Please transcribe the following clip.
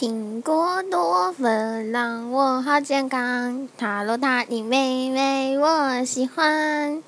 苹果多芬让我好健康，塔罗塔的妹妹我喜欢。